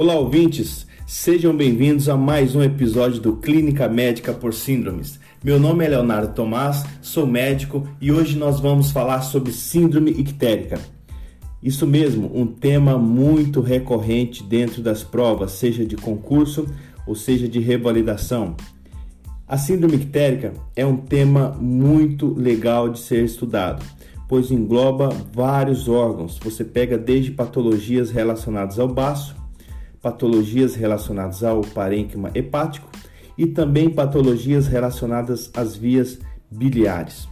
Olá, ouvintes! Sejam bem-vindos a mais um episódio do Clínica Médica por Síndromes. Meu nome é Leonardo Tomás, sou médico e hoje nós vamos falar sobre síndrome ictérica. Isso mesmo, um tema muito recorrente dentro das provas, seja de concurso ou seja de revalidação. A síndrome ictérica é um tema muito legal de ser estudado, pois engloba vários órgãos. Você pega desde patologias relacionadas ao baço, patologias relacionadas ao parênquima hepático e também patologias relacionadas às vias biliares.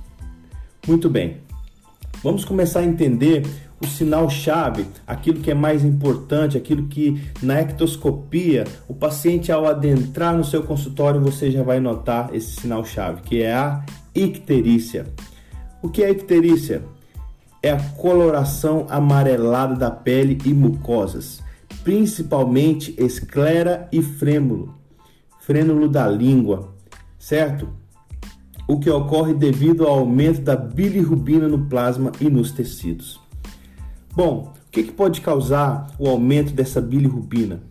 Muito bem, vamos começar a entender o sinal-chave, aquilo que é mais importante, aquilo que na ectoscopia, o paciente ao adentrar no seu consultório você já vai notar esse sinal-chave, que é a icterícia. O que é icterícia? É a coloração amarelada da pele e mucosas principalmente esclera e frêmulo, frênulo da língua, certo? O que ocorre devido ao aumento da bilirrubina no plasma e nos tecidos. Bom, o que, que pode causar o aumento dessa bilirrubina?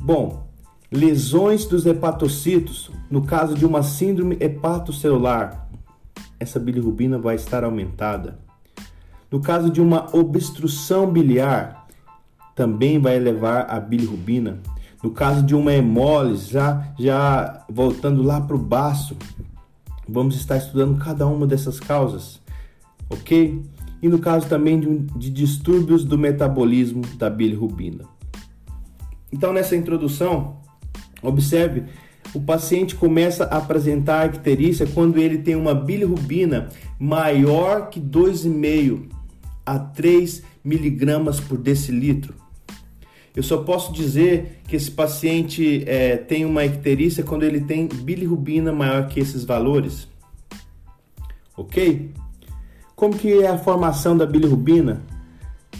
Bom, lesões dos hepatocitos, no caso de uma síndrome hepatocelular, essa bilirrubina vai estar aumentada. No caso de uma obstrução biliar, também vai elevar a bilirrubina. No caso de uma hemólise, já, já voltando lá para o baço, vamos estar estudando cada uma dessas causas, ok? E no caso também de, de distúrbios do metabolismo da bilirrubina. Então, nessa introdução, observe o paciente começa a apresentar icterícia quando ele tem uma bilirrubina maior que 2,5 a 3 miligramas por decilitro. Eu só posso dizer que esse paciente é, tem uma icterícia quando ele tem bilirrubina maior que esses valores. Ok? Como que é a formação da bilirrubina?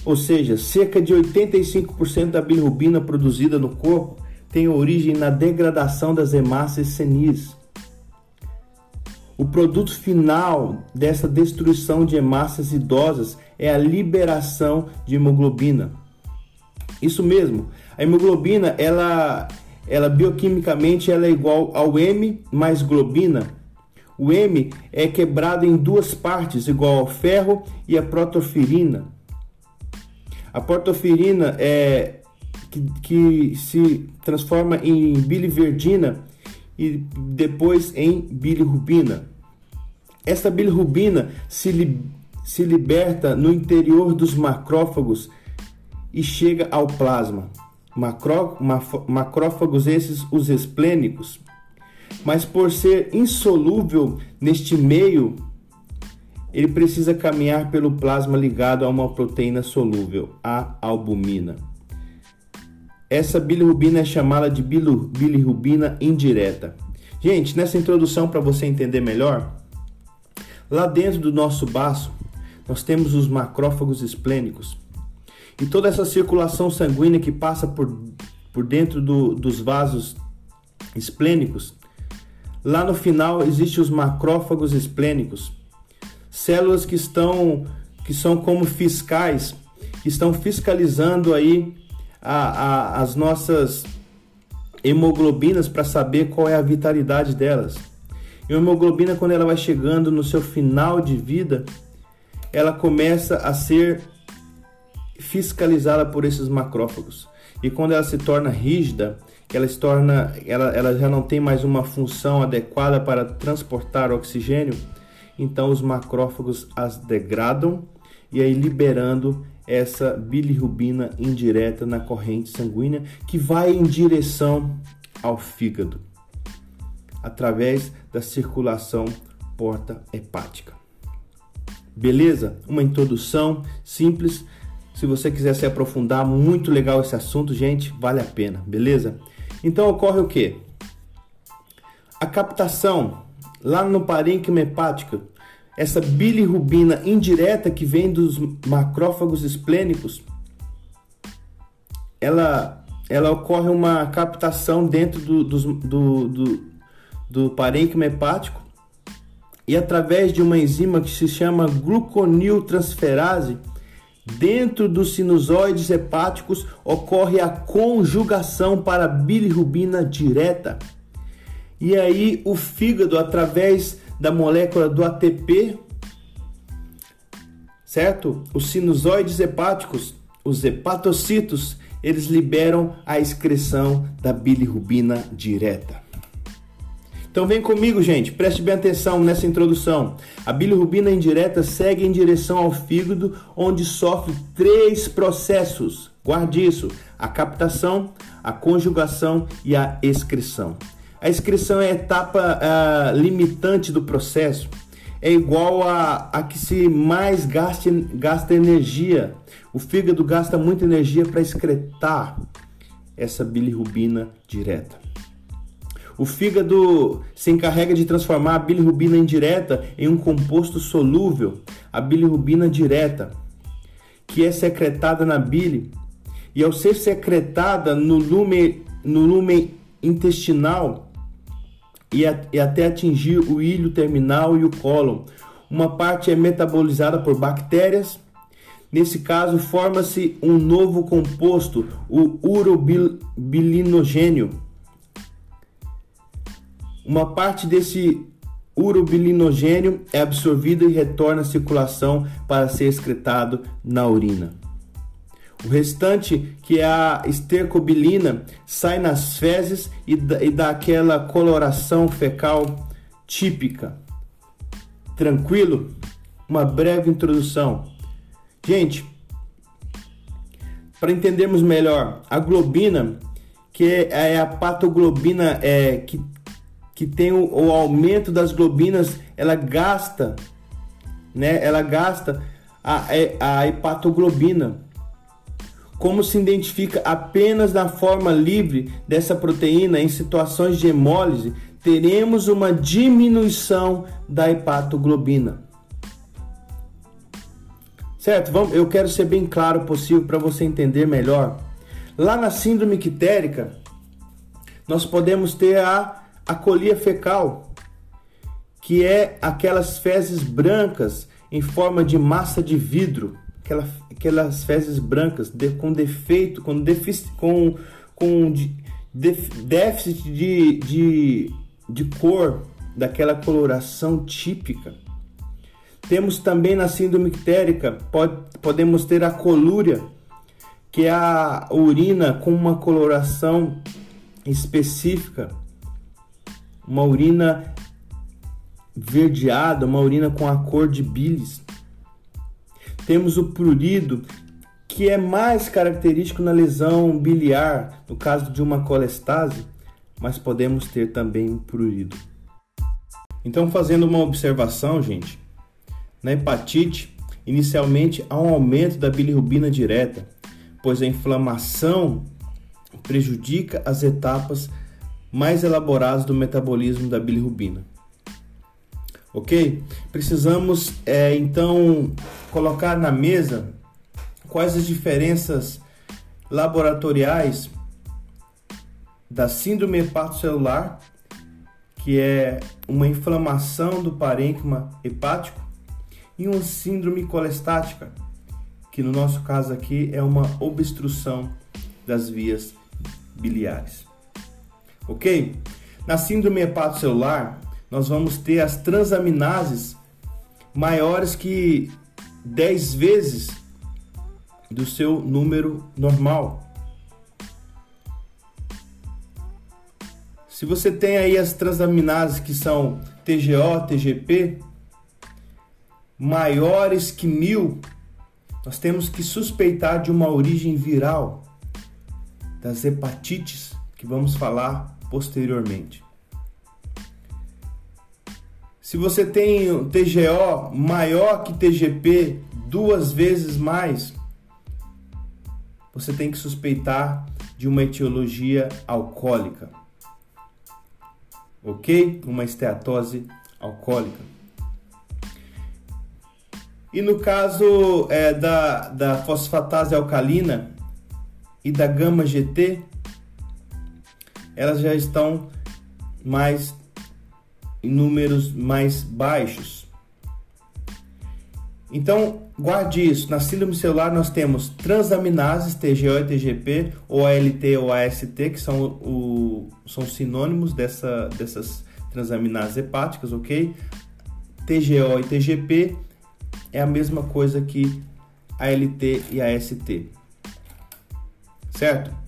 Ou seja, cerca de 85% da bilirrubina produzida no corpo tem origem na degradação das hemácias senis. O produto final dessa destruição de hemácias idosas é a liberação de hemoglobina. Isso mesmo. A hemoglobina, ela, ela bioquimicamente ela é igual ao M mais globina. O M é quebrado em duas partes, igual ao ferro e a protoferina. A protoferina é que, que se transforma em biliverdina e depois em bilirrubina. Essa bilirrubina se, li, se liberta no interior dos macrófagos e chega ao plasma. Macró, macrófagos esses os esplênicos, mas por ser insolúvel neste meio, ele precisa caminhar pelo plasma ligado a uma proteína solúvel, a albumina. Essa bilirrubina é chamada de bilirrubina indireta. Gente, nessa introdução para você entender melhor, lá dentro do nosso baço, nós temos os macrófagos esplênicos e toda essa circulação sanguínea que passa por, por dentro do, dos vasos esplênicos, lá no final existem os macrófagos esplênicos, células que estão que são como fiscais, que estão fiscalizando aí a, a, as nossas hemoglobinas para saber qual é a vitalidade delas. E a hemoglobina, quando ela vai chegando no seu final de vida, ela começa a ser fiscalizada por esses macrófagos. E quando ela se torna rígida, ela se torna, ela, ela já não tem mais uma função adequada para transportar oxigênio, então os macrófagos as degradam e aí liberando essa bilirrubina indireta na corrente sanguínea que vai em direção ao fígado através da circulação porta hepática. Beleza? Uma introdução simples se você quiser se aprofundar, muito legal esse assunto, gente, vale a pena, beleza? Então ocorre o que? A captação lá no parênquima hepático, essa bilirrubina indireta que vem dos macrófagos esplênicos, ela, ela ocorre uma captação dentro do, do, do, do, do parênquima hepático e através de uma enzima que se chama gluconiltransferase, Dentro dos sinusoides hepáticos ocorre a conjugação para bilirrubina direta. E aí o fígado, através da molécula do ATP, certo? Os sinusoides hepáticos, os hepatocitos, eles liberam a excreção da bilirrubina direta. Então vem comigo, gente, preste bem atenção nessa introdução. A bilirrubina indireta segue em direção ao fígado, onde sofre três processos. Guarde isso: a captação, a conjugação e a excreção. A excreção é a etapa uh, limitante do processo. É igual a, a que se mais gaste, gasta energia. O fígado gasta muita energia para excretar essa bilirrubina direta. O fígado se encarrega de transformar a bilirrubina indireta em um composto solúvel, a bilirrubina direta, que é secretada na bile. E ao ser secretada no lumen, no lumen intestinal e, a, e até atingir o ilho terminal e o cólon, uma parte é metabolizada por bactérias. Nesse caso, forma-se um novo composto, o urobilinogênio uma parte desse urobilinogênio é absorvido e retorna à circulação para ser excretado na urina. O restante, que é a estercobilina, sai nas fezes e dá aquela coloração fecal típica. Tranquilo? Uma breve introdução. Gente, para entendermos melhor, a globina, que é a patoglobina é, que que tem o, o aumento das globinas, ela gasta, né? Ela gasta a, é, a hepatoglobina. Como se identifica apenas na forma livre dessa proteína em situações de hemólise, teremos uma diminuição da hepatoglobina. Certo? Vamos, eu quero ser bem claro possível para você entender melhor. Lá na síndrome quitérica, nós podemos ter a a colia fecal, que é aquelas fezes brancas em forma de massa de vidro, aquela, aquelas fezes brancas de, com defeito, com, defici, com, com de, déficit de, de, de cor, daquela coloração típica. Temos também na síndrome ictérica, pode, podemos ter a colúria, que é a urina com uma coloração específica uma urina verdeada, uma urina com a cor de bilis. Temos o prurido, que é mais característico na lesão biliar, no caso de uma colestase, mas podemos ter também o prurido. Então, fazendo uma observação, gente, na hepatite, inicialmente há um aumento da bilirrubina direta, pois a inflamação prejudica as etapas mais elaborados do metabolismo da bilirrubina. Ok? Precisamos é, então colocar na mesa quais as diferenças laboratoriais da síndrome hepatocelular, que é uma inflamação do parênquima hepático, e uma síndrome colestática, que no nosso caso aqui é uma obstrução das vias biliares ok? Na síndrome hepatocelular, nós vamos ter as transaminases maiores que 10 vezes do seu número normal. Se você tem aí as transaminases que são TGO, TGP, maiores que mil, nós temos que suspeitar de uma origem viral das hepatites que vamos falar posteriormente. Se você tem TGO maior que TGP duas vezes mais, você tem que suspeitar de uma etiologia alcoólica. Ok? Uma esteatose alcoólica. E no caso é, da, da fosfatase alcalina e da gama GT, elas já estão mais em números mais baixos. Então, guarde isso. Na síndrome celular nós temos transaminases, TGO e TGP, ou ALT ou AST, que são, o, são sinônimos dessa, dessas transaminases hepáticas, ok? TGO e TGP é a mesma coisa que ALT e AST. Certo?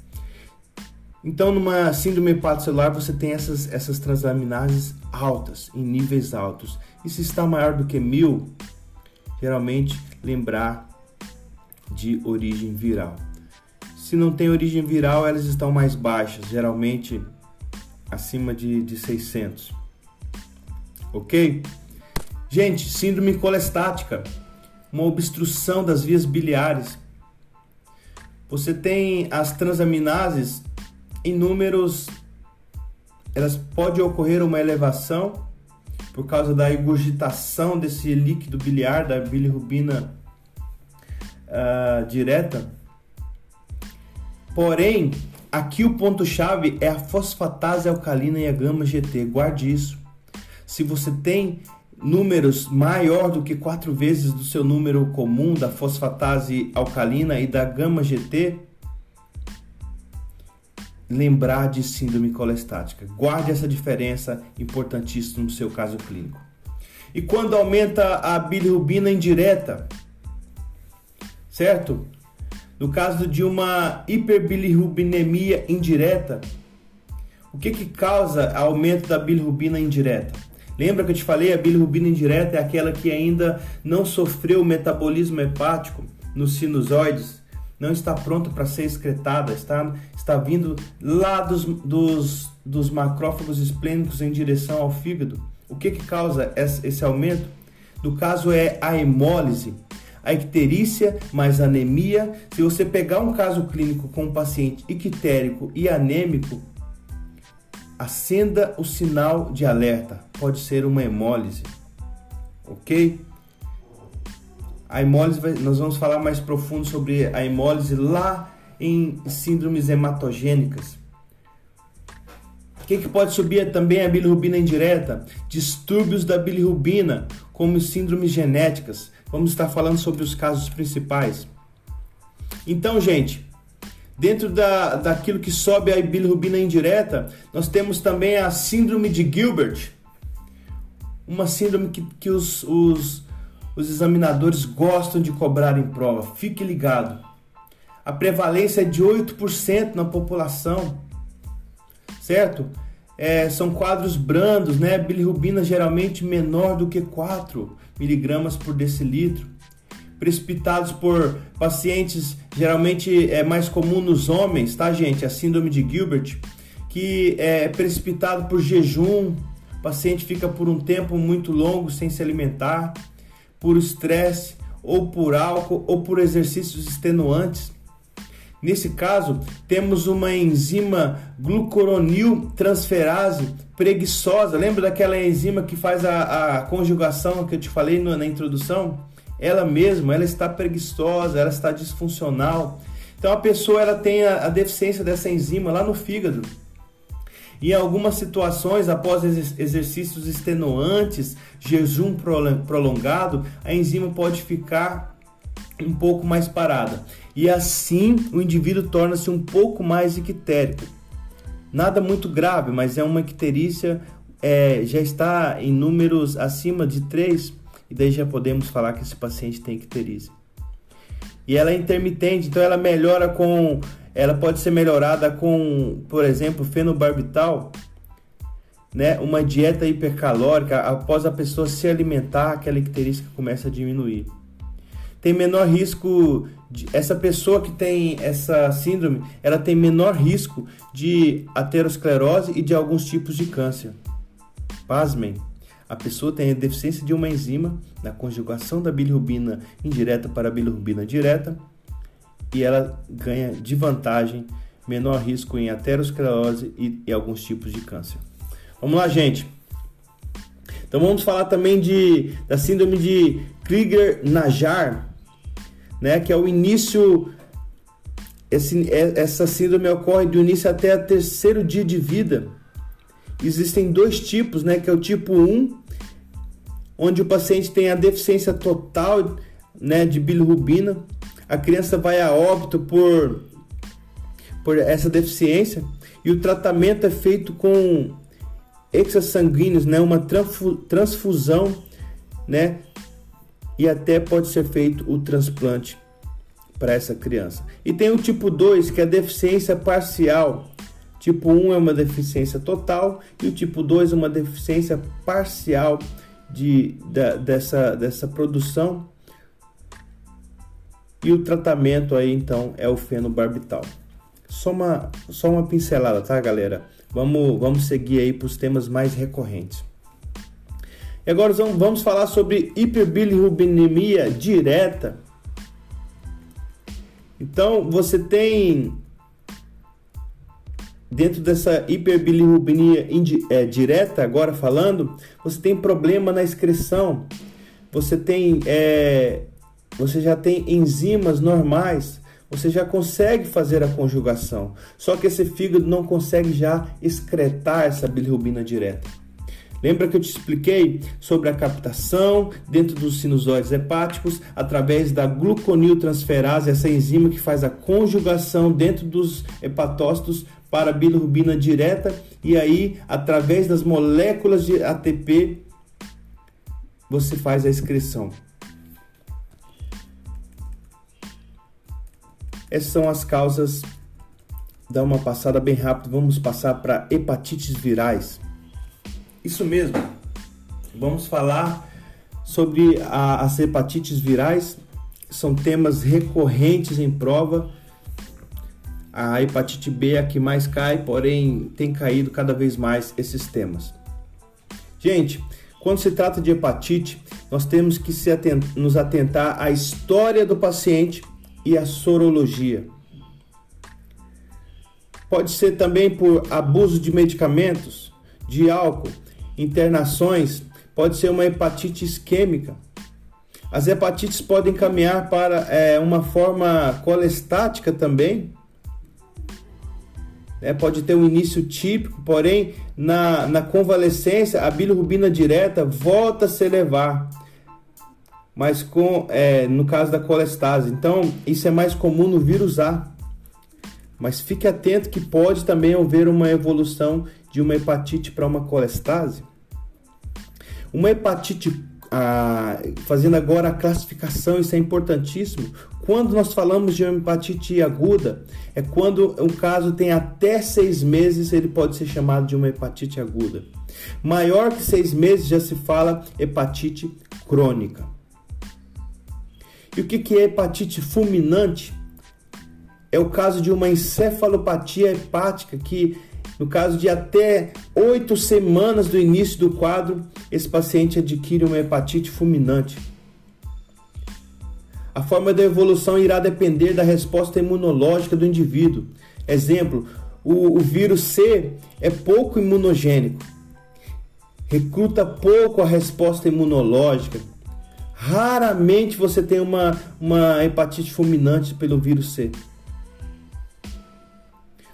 Então, numa síndrome hepatocelular, você tem essas, essas transaminases altas, em níveis altos. E se está maior do que mil, geralmente lembrar de origem viral. Se não tem origem viral, elas estão mais baixas, geralmente acima de, de 600. Ok? Gente, síndrome colestática, uma obstrução das vias biliares. Você tem as transaminases em números, elas pode ocorrer uma elevação por causa da egurgitação desse líquido biliar, da bilirrubina uh, direta. Porém, aqui o ponto-chave é a fosfatase alcalina e a gama-GT. Guarde isso. Se você tem números maior do que quatro vezes do seu número comum da fosfatase alcalina e da gama-GT, lembrar de síndrome colestática. Guarde essa diferença importantíssima no seu caso clínico. E quando aumenta a bilirrubina indireta, certo? No caso de uma hiperbilirrubinemia indireta, o que que causa aumento da bilirrubina indireta? Lembra que eu te falei, a bilirrubina indireta é aquela que ainda não sofreu o metabolismo hepático nos sinusoides, não está pronto para ser excretada, está, está vindo lá dos, dos, dos macrófagos esplênicos em direção ao fígado. O que, que causa esse aumento? No caso é a hemólise, a icterícia mais anemia. Se você pegar um caso clínico com um paciente ictérico e anêmico, acenda o sinal de alerta. Pode ser uma hemólise, ok? A hemólise, nós vamos falar mais profundo sobre a hemólise lá em síndromes hematogênicas. O que, que pode subir também a bilirrubina indireta? Distúrbios da bilirrubina, como síndromes genéticas. Vamos estar falando sobre os casos principais. Então, gente, dentro da, daquilo que sobe a bilirrubina indireta, nós temos também a síndrome de Gilbert, uma síndrome que, que os, os os examinadores gostam de cobrar em prova. Fique ligado. A prevalência é de 8% na população, certo? É, são quadros brandos, né? Bilirrubina geralmente menor do que 4 miligramas por decilitro. Precipitados por pacientes, geralmente é mais comum nos homens, tá, gente? A síndrome de Gilbert, que é precipitado por jejum, o paciente fica por um tempo muito longo sem se alimentar por estresse, ou por álcool, ou por exercícios extenuantes. Nesse caso, temos uma enzima glucoronil transferase preguiçosa. Lembra daquela enzima que faz a, a conjugação que eu te falei na introdução? Ela mesma, ela está preguiçosa, ela está disfuncional. Então a pessoa ela tem a, a deficiência dessa enzima lá no fígado. Em algumas situações, após exercícios extenuantes, jejum prolongado, a enzima pode ficar um pouco mais parada. E assim o indivíduo torna-se um pouco mais ictérico. Nada muito grave, mas é uma icterícia, é, já está em números acima de 3, e daí já podemos falar que esse paciente tem icterícia. E ela é intermitente, então ela melhora com ela pode ser melhorada com, por exemplo, fenobarbital, né? Uma dieta hipercalórica após a pessoa se alimentar, aquela icterícia começa a diminuir. Tem menor risco de, essa pessoa que tem essa síndrome, ela tem menor risco de aterosclerose e de alguns tipos de câncer. Pasmem, a pessoa tem a deficiência de uma enzima na conjugação da bilirrubina indireta para a bilirrubina direta e ela ganha de vantagem menor risco em aterosclerose e, e alguns tipos de câncer. Vamos lá, gente. Então vamos falar também de, da síndrome de Krieger-Najjar, né, que é o início esse, é, essa síndrome ocorre do início até o terceiro dia de vida. Existem dois tipos, né, que é o tipo 1, onde o paciente tem a deficiência total né, de bilirrubina. A criança vai a óbito por, por essa deficiência e o tratamento é feito com extrasanguíneos, né, uma transfusão, né, e até pode ser feito o transplante para essa criança. E tem o tipo 2, que é a deficiência parcial. Tipo 1 é uma deficiência total e o tipo 2 é uma deficiência parcial de, dessa, dessa produção. E o tratamento aí então é o fenobarbital. Só uma, só uma pincelada, tá, galera? Vamos, vamos seguir aí para os temas mais recorrentes. E agora vamos falar sobre hiperbilirrubinemia direta. Então, você tem dentro dessa hiperbilirrubinemia é, direta, agora falando, você tem problema na excreção, você tem, é, você já tem enzimas normais, você já consegue fazer a conjugação, só que esse fígado não consegue já excretar essa bilirrubina direta. Lembra que eu te expliquei sobre a captação dentro dos sinusoides hepáticos através da gluconiltransferase, essa enzima que faz a conjugação dentro dos hepatócitos para a bilirrubina direta e aí através das moléculas de ATP você faz a excreção. Essas são as causas. Dá uma passada bem rápido. Vamos passar para hepatites virais. Isso mesmo. Vamos falar sobre a, as hepatites virais. São temas recorrentes em prova. A hepatite B é a que mais cai, porém tem caído cada vez mais esses temas. Gente, quando se trata de hepatite, nós temos que atent nos atentar à história do paciente e a sorologia. Pode ser também por abuso de medicamentos, de álcool, internações, pode ser uma hepatite isquêmica. As hepatites podem caminhar para é, uma forma colestática também. É, pode ter um início típico, porém, na, na convalescência, a bilirrubina direta volta a se elevar. Mas com, é, no caso da colestase. Então, isso é mais comum no vírus A. Mas fique atento que pode também haver uma evolução de uma hepatite para uma colestase. Uma hepatite, ah, fazendo agora a classificação, isso é importantíssimo. Quando nós falamos de uma hepatite aguda, é quando o caso tem até seis meses, ele pode ser chamado de uma hepatite aguda. Maior que seis meses já se fala hepatite crônica. E o que é hepatite fulminante? É o caso de uma encefalopatia hepática que no caso de até oito semanas do início do quadro, esse paciente adquire uma hepatite fulminante. A forma da evolução irá depender da resposta imunológica do indivíduo. Exemplo, o, o vírus C é pouco imunogênico, recruta pouco a resposta imunológica. Raramente você tem uma, uma hepatite fulminante pelo vírus C.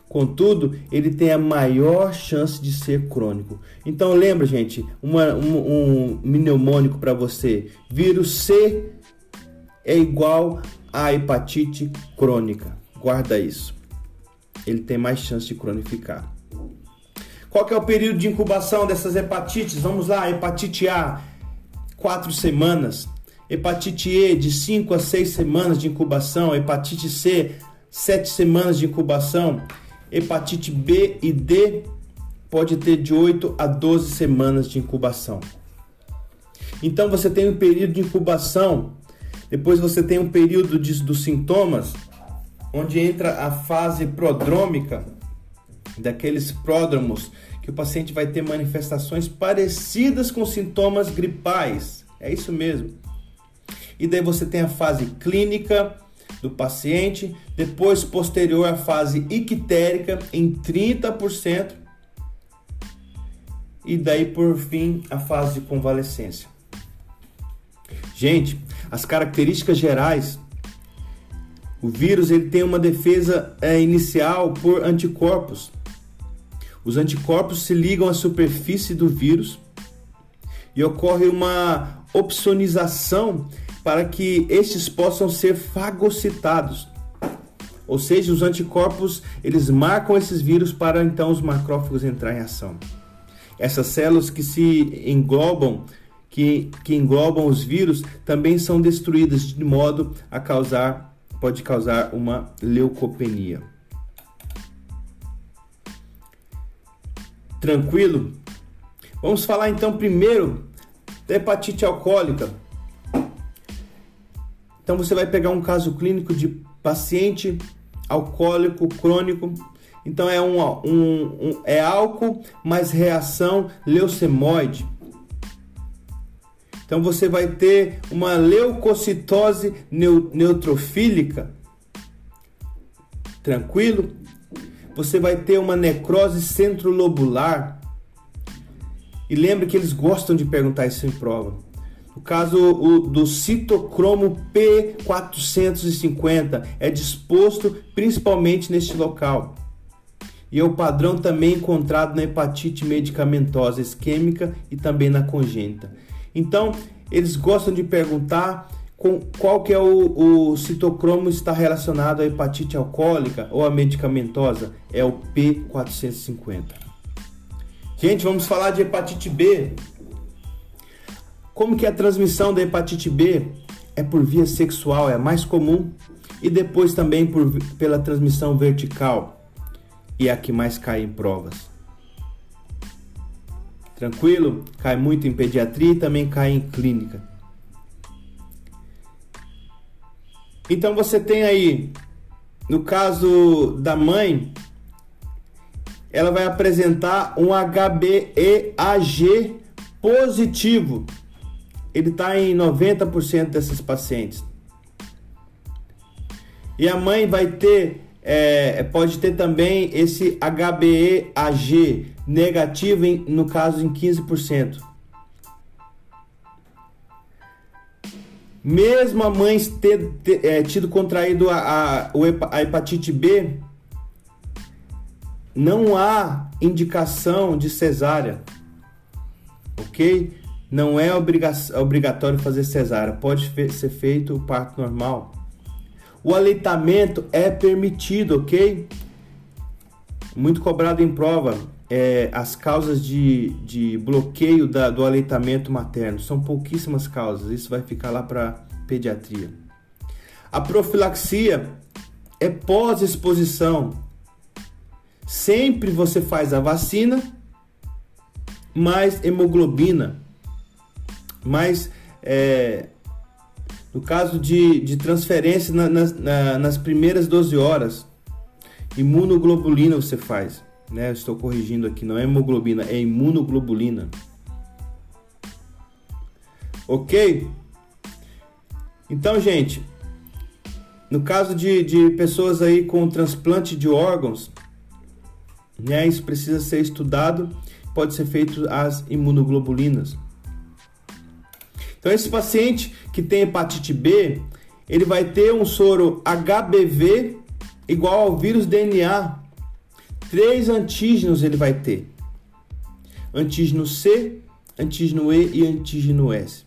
Contudo, ele tem a maior chance de ser crônico. Então lembra, gente, uma, um, um mnemônico para você: vírus C é igual a hepatite crônica. Guarda isso. Ele tem mais chance de cronificar. Qual que é o período de incubação dessas hepatites? Vamos lá, hepatite A, 4 semanas. Hepatite E, de 5 a 6 semanas de incubação. Hepatite C, 7 semanas de incubação Hepatite B e D pode ter de 8 a 12 semanas de incubação. Então você tem um período de incubação, depois você tem um período de, dos sintomas, onde entra a fase prodrômica, daqueles pródromos, que o paciente vai ter manifestações parecidas com sintomas gripais. É isso mesmo. E daí você tem a fase clínica, do paciente, depois posterior à fase ictérica em 30% e daí por fim a fase de convalescência. Gente, as características gerais o vírus ele tem uma defesa é, inicial por anticorpos. Os anticorpos se ligam à superfície do vírus e ocorre uma opsonização para que estes possam ser fagocitados. Ou seja, os anticorpos eles marcam esses vírus para então os macrófagos entrar em ação. Essas células que se englobam, que, que englobam os vírus, também são destruídas de modo a causar, pode causar uma leucopenia. Tranquilo? Vamos falar então primeiro da hepatite alcoólica. Então você vai pegar um caso clínico de paciente alcoólico crônico. Então é um, um, um é álcool mais reação leucemoide. Então você vai ter uma leucocitose neutrofílica. Tranquilo? Você vai ter uma necrose centrolobular. E lembre que eles gostam de perguntar isso em prova. O caso o, do citocromo P450 é disposto principalmente neste local. E é o padrão também encontrado na hepatite medicamentosa isquêmica e também na congênita. Então, eles gostam de perguntar com qual que é o, o citocromo está relacionado à hepatite alcoólica ou à medicamentosa? É o P450. Gente, vamos falar de hepatite B. Como que a transmissão da hepatite B é por via sexual, é a mais comum, e depois também por, pela transmissão vertical, e é a que mais cai em provas. Tranquilo? Cai muito em pediatria e também cai em clínica. Então você tem aí, no caso da mãe, ela vai apresentar um HBeAg positivo ele está em 90% desses pacientes. E a mãe vai ter, é, pode ter também esse HBeAg negativo, em, no caso em 15%. Mesmo a mãe ter, ter é, tido contraído a, a, a hepatite B, não há indicação de cesárea, ok? Não é obrigatório fazer cesárea, pode ser feito o parto normal. O aleitamento é permitido, ok? Muito cobrado em prova é, as causas de, de bloqueio da, do aleitamento materno. São pouquíssimas causas, isso vai ficar lá para pediatria. A profilaxia é pós-exposição. Sempre você faz a vacina mais hemoglobina mas é, no caso de, de transferência na, na, nas primeiras 12 horas, imunoglobulina você faz. Né? estou corrigindo aqui, não é hemoglobina, é imunoglobulina. Ok? Então, gente, no caso de, de pessoas aí com transplante de órgãos, né, isso precisa ser estudado, pode ser feito as imunoglobulinas. Então esse paciente que tem hepatite B, ele vai ter um soro HBV igual ao vírus DNA. Três antígenos ele vai ter: antígeno C, antígeno E e antígeno S.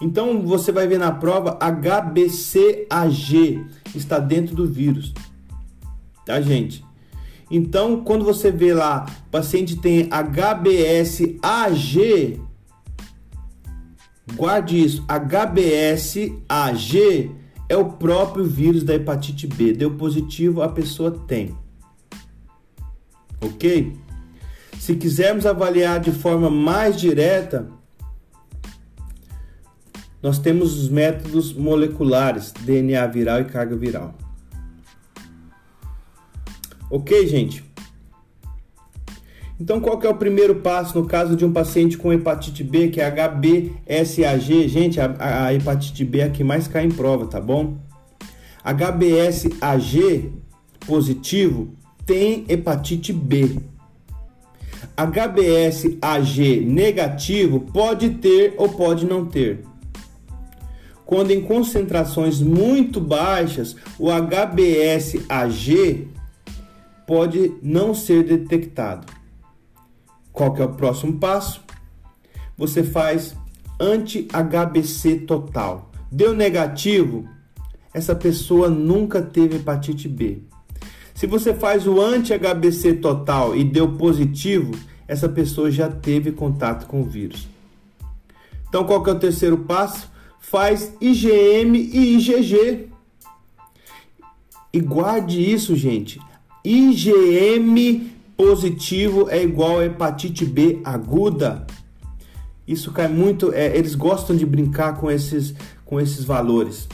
Então você vai ver na prova HBCAG está dentro do vírus. Tá, gente? Então, quando você vê lá, o paciente tem HBsAg, Guarde isso, HBsAg é o próprio vírus da hepatite B. Deu positivo, a pessoa tem. Ok? Se quisermos avaliar de forma mais direta, nós temos os métodos moleculares, DNA viral e carga viral. Ok, gente? Então, qual que é o primeiro passo no caso de um paciente com hepatite B, que é HBsAg? Gente, a, a hepatite B é a que mais cai em prova, tá bom? HBsAg positivo tem hepatite B. HBsAg negativo pode ter ou pode não ter. Quando em concentrações muito baixas, o HBsAg pode não ser detectado. Qual que é o próximo passo? Você faz anti-HBC total. Deu negativo, essa pessoa nunca teve hepatite B. Se você faz o anti-HBC total e deu positivo, essa pessoa já teve contato com o vírus. Então, qual que é o terceiro passo? Faz IgM e IgG. E guarde isso, gente. IgM positivo é igual a hepatite B aguda. Isso cai muito. É, eles gostam de brincar com esses, com esses valores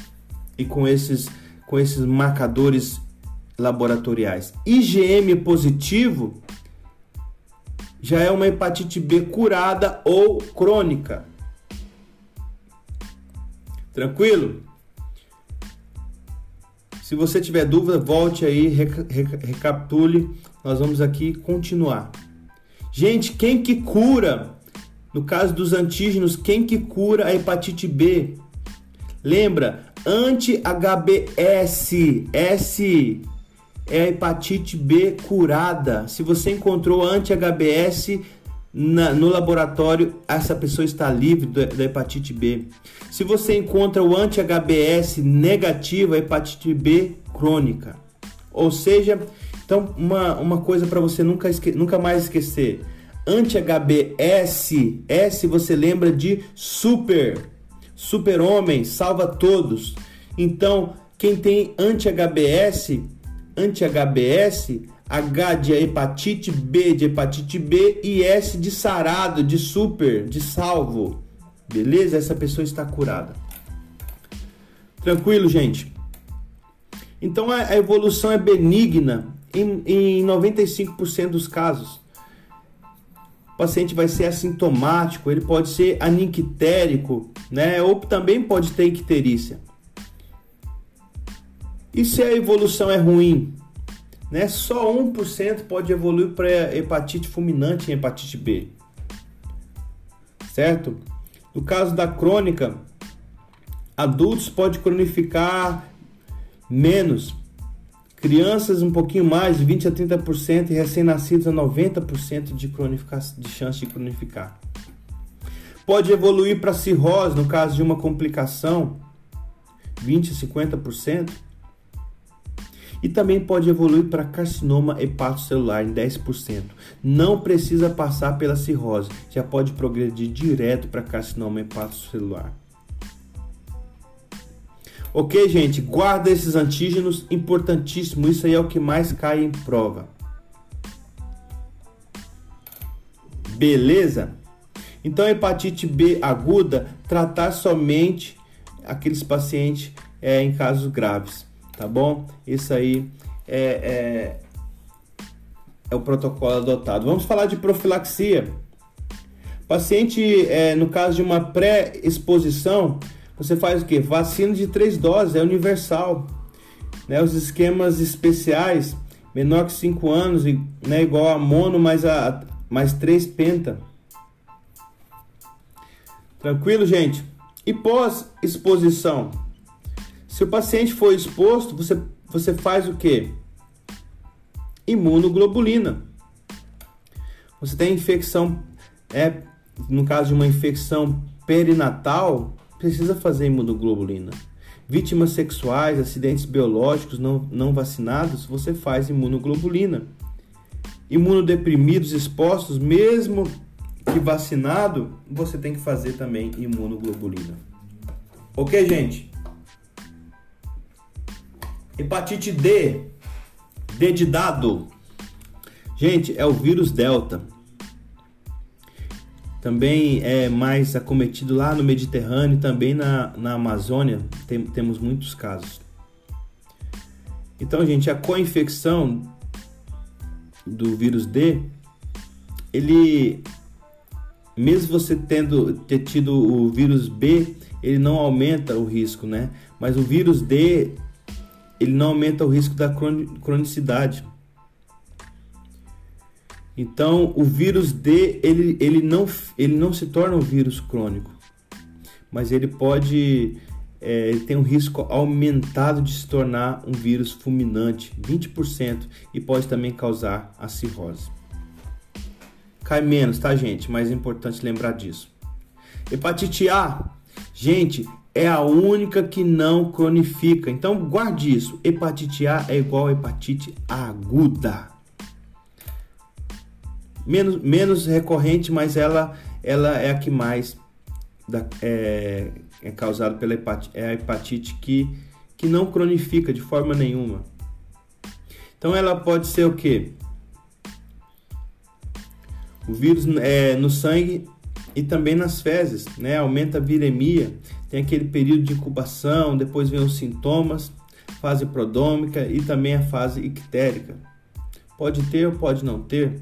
e com esses, com esses marcadores laboratoriais. IgM positivo já é uma hepatite B curada ou crônica. Tranquilo? Se você tiver dúvida, volte aí, recapitule. Nós vamos aqui continuar. Gente, quem que cura? No caso dos antígenos, quem que cura a hepatite B? Lembra, anti-HBS, S é a hepatite B curada. Se você encontrou anti-HBS no laboratório, essa pessoa está livre da hepatite B. Se você encontra o anti-HBS negativo, a hepatite B crônica. Ou seja, então uma, uma coisa para você nunca, esque, nunca mais esquecer. Anti-HBS, S você lembra de super, super-homem, salva todos. Então, quem tem anti-HBS anti-HBS, H de hepatite, B de hepatite B e S de sarado, de super, de salvo. Beleza? Essa pessoa está curada. Tranquilo, gente? Então a evolução é benigna em, em 95% dos casos. O paciente vai ser assintomático, ele pode ser anictérico, né? Ou também pode ter icterícia. E se a evolução é ruim? Né? Só 1% pode evoluir para hepatite fulminante em hepatite B. Certo? No caso da crônica, adultos pode cronificar menos. Crianças um pouquinho mais, de 20 a 30% e recém-nascidos a 90% de, de chance de cronificar. Pode evoluir para cirrose no caso de uma complicação, 20 a 50% e também pode evoluir para carcinoma hepatocelular em 10%. Não precisa passar pela cirrose, já pode progredir direto para carcinoma hepatocelular. Ok, gente? Guarda esses antígenos, importantíssimo. Isso aí é o que mais cai em prova. Beleza? Então, hepatite B aguda, tratar somente aqueles pacientes é, em casos graves tá bom? Isso aí é, é, é o protocolo adotado. Vamos falar de profilaxia. Paciente, é, no caso de uma pré-exposição, você faz o que? Vacina de três doses, é universal. Né? Os esquemas especiais, menor que 5 anos, né? igual a mono mais, a, mais 3 penta. Tranquilo, gente? E pós-exposição? Se o paciente for exposto, você, você faz o que? Imunoglobulina. Você tem infecção, é, no caso de uma infecção perinatal, precisa fazer imunoglobulina. Vítimas sexuais, acidentes biológicos não, não vacinados, você faz imunoglobulina. Imunodeprimidos expostos, mesmo que vacinado, você tem que fazer também imunoglobulina. Ok, gente? Hepatite D, D de dado. Gente, é o vírus Delta. Também é mais acometido lá no Mediterrâneo, também na, na Amazônia, tem, temos muitos casos. Então, gente, a co-infecção do vírus D, ele, mesmo você tendo ter tido o vírus B, ele não aumenta o risco, né? Mas o vírus D, ele não aumenta o risco da cronicidade. Então, o vírus D, ele, ele, não, ele não se torna um vírus crônico, mas ele pode, é, ele tem um risco aumentado de se tornar um vírus fulminante, 20%, e pode também causar a cirrose. Cai menos, tá, gente? Mas é importante lembrar disso. Hepatite A, gente, é a única que não cronifica. Então guarde isso. Hepatite A é igual a hepatite aguda. Menos, menos recorrente, mas ela, ela é a que mais da, é, é causada pela hepatite, é a hepatite que, que não cronifica de forma nenhuma. Então ela pode ser o que? O vírus é, no sangue e também nas fezes, né? Aumenta a viremia, tem aquele período de incubação, depois vem os sintomas, fase prodômica e também a fase ictérica. Pode ter ou pode não ter.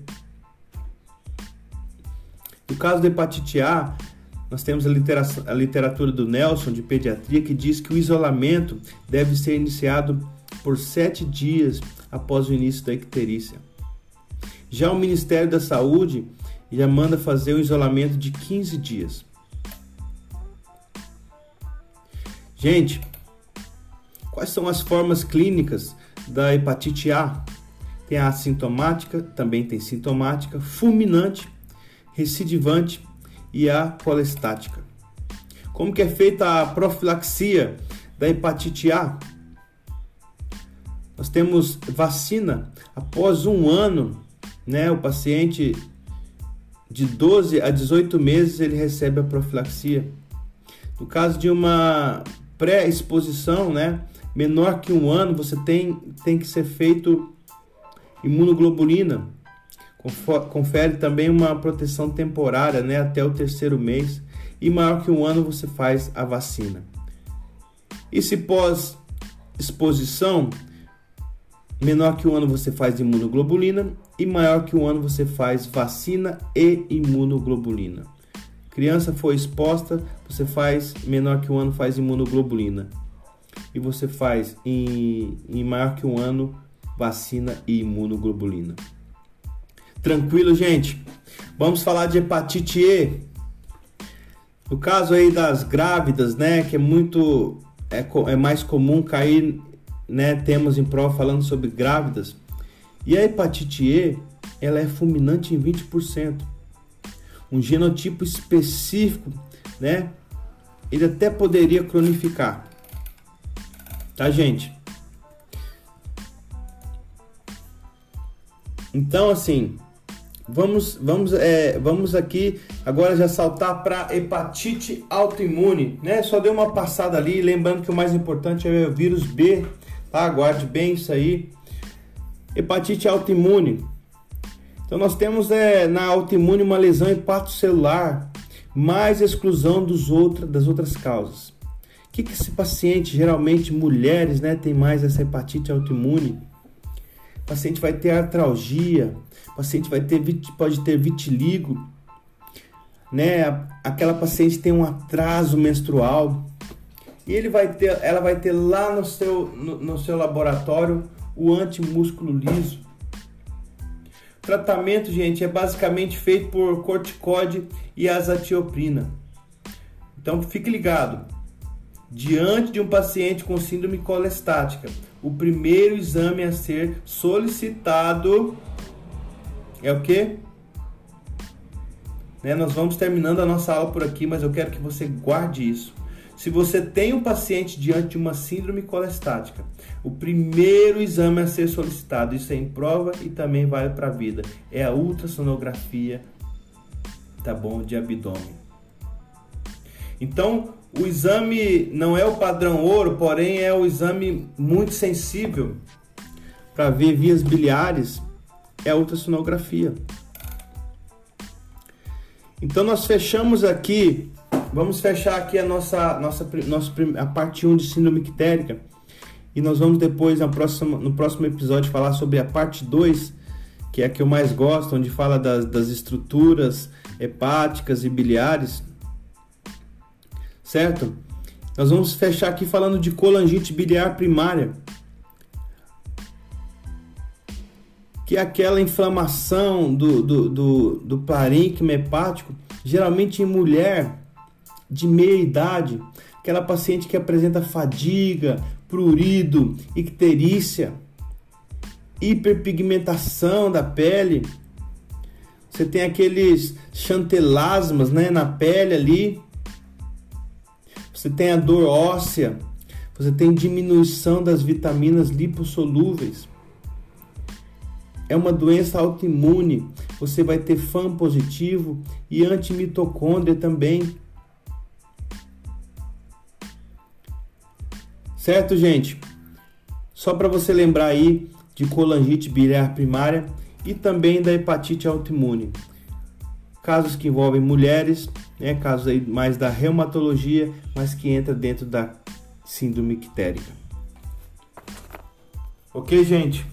No caso da hepatite A, nós temos a a literatura do Nelson de pediatria que diz que o isolamento deve ser iniciado por sete dias após o início da icterícia. Já o Ministério da Saúde já manda fazer um isolamento de 15 dias. Gente, quais são as formas clínicas da hepatite A? Tem a assintomática, também tem sintomática, fulminante, recidivante e a colestática. Como que é feita a profilaxia da hepatite A? Nós temos vacina após um ano, né? O paciente de 12 a 18 meses ele recebe a profilaxia. No caso de uma pré-exposição, né, menor que um ano, você tem, tem que ser feito imunoglobulina. Confere também uma proteção temporária, né, até o terceiro mês. E maior que um ano você faz a vacina. E se pós exposição, menor que um ano você faz imunoglobulina e maior que um ano você faz vacina e imunoglobulina. Criança foi exposta, você faz menor que um ano faz imunoglobulina. E você faz em, em maior que um ano vacina e imunoglobulina. Tranquilo, gente? Vamos falar de hepatite E. No caso aí das grávidas, né, que é muito é, é mais comum cair, né, temos em prova falando sobre grávidas e a hepatite E, ela é fulminante em 20%. Um genotipo específico, né? Ele até poderia cronificar. Tá, gente? Então, assim, vamos, vamos, é, vamos aqui agora já saltar para hepatite autoimune, né? Só deu uma passada ali, lembrando que o mais importante é o vírus B, tá? Aguarde bem isso aí hepatite autoimune. Então nós temos é, na autoimune uma lesão hepatocelular, mais exclusão dos outra, das outras causas. O que, que esse paciente, geralmente mulheres, né, tem mais essa hepatite autoimune? O paciente vai ter artralgia, o paciente vai ter, pode ter vitiligo, né? Aquela paciente tem um atraso menstrual e ele vai ter, ela vai ter lá no seu, no, no seu laboratório o antimúsculo liso. O tratamento, gente, é basicamente feito por corticóide e azatioprina. Então fique ligado. Diante de um paciente com síndrome colestática, o primeiro exame a ser solicitado é o que? Né? Nós vamos terminando a nossa aula por aqui, mas eu quero que você guarde isso. Se você tem um paciente diante de uma síndrome colestática, o primeiro exame a ser solicitado, isso é em prova e também vale para a vida, é a ultrassonografia, tá bom, de abdômen. Então, o exame não é o padrão ouro, porém é o exame muito sensível para ver vias biliares, é a ultrassonografia. Então nós fechamos aqui Vamos fechar aqui a nossa, nossa, nossa a parte 1 de síndrome ictérica. E nós vamos depois, na próxima, no próximo episódio, falar sobre a parte 2, que é a que eu mais gosto, onde fala das, das estruturas hepáticas e biliares. Certo? Nós vamos fechar aqui falando de colangite biliar primária. Que é aquela inflamação do, do, do, do parênquima hepático, geralmente em mulher de meia idade, aquela paciente que apresenta fadiga, prurido, icterícia, hiperpigmentação da pele. Você tem aqueles chantelasmas né, na pele ali. você tem a dor óssea, você tem diminuição das vitaminas lipossolúveis. É uma doença autoimune, você vai ter FAM positivo e antimitocôndria também. Certo, gente? Só para você lembrar aí de colangite biliar primária e também da hepatite autoimune. Casos que envolvem mulheres, né, casos aí mais da reumatologia, mas que entra dentro da síndrome ictérica. Ok, gente?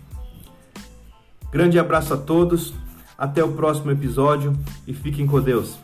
Grande abraço a todos, até o próximo episódio e fiquem com Deus.